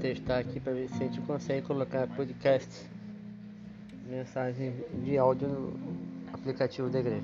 testar aqui para ver se a gente consegue colocar podcast, mensagem de áudio no aplicativo da igreja.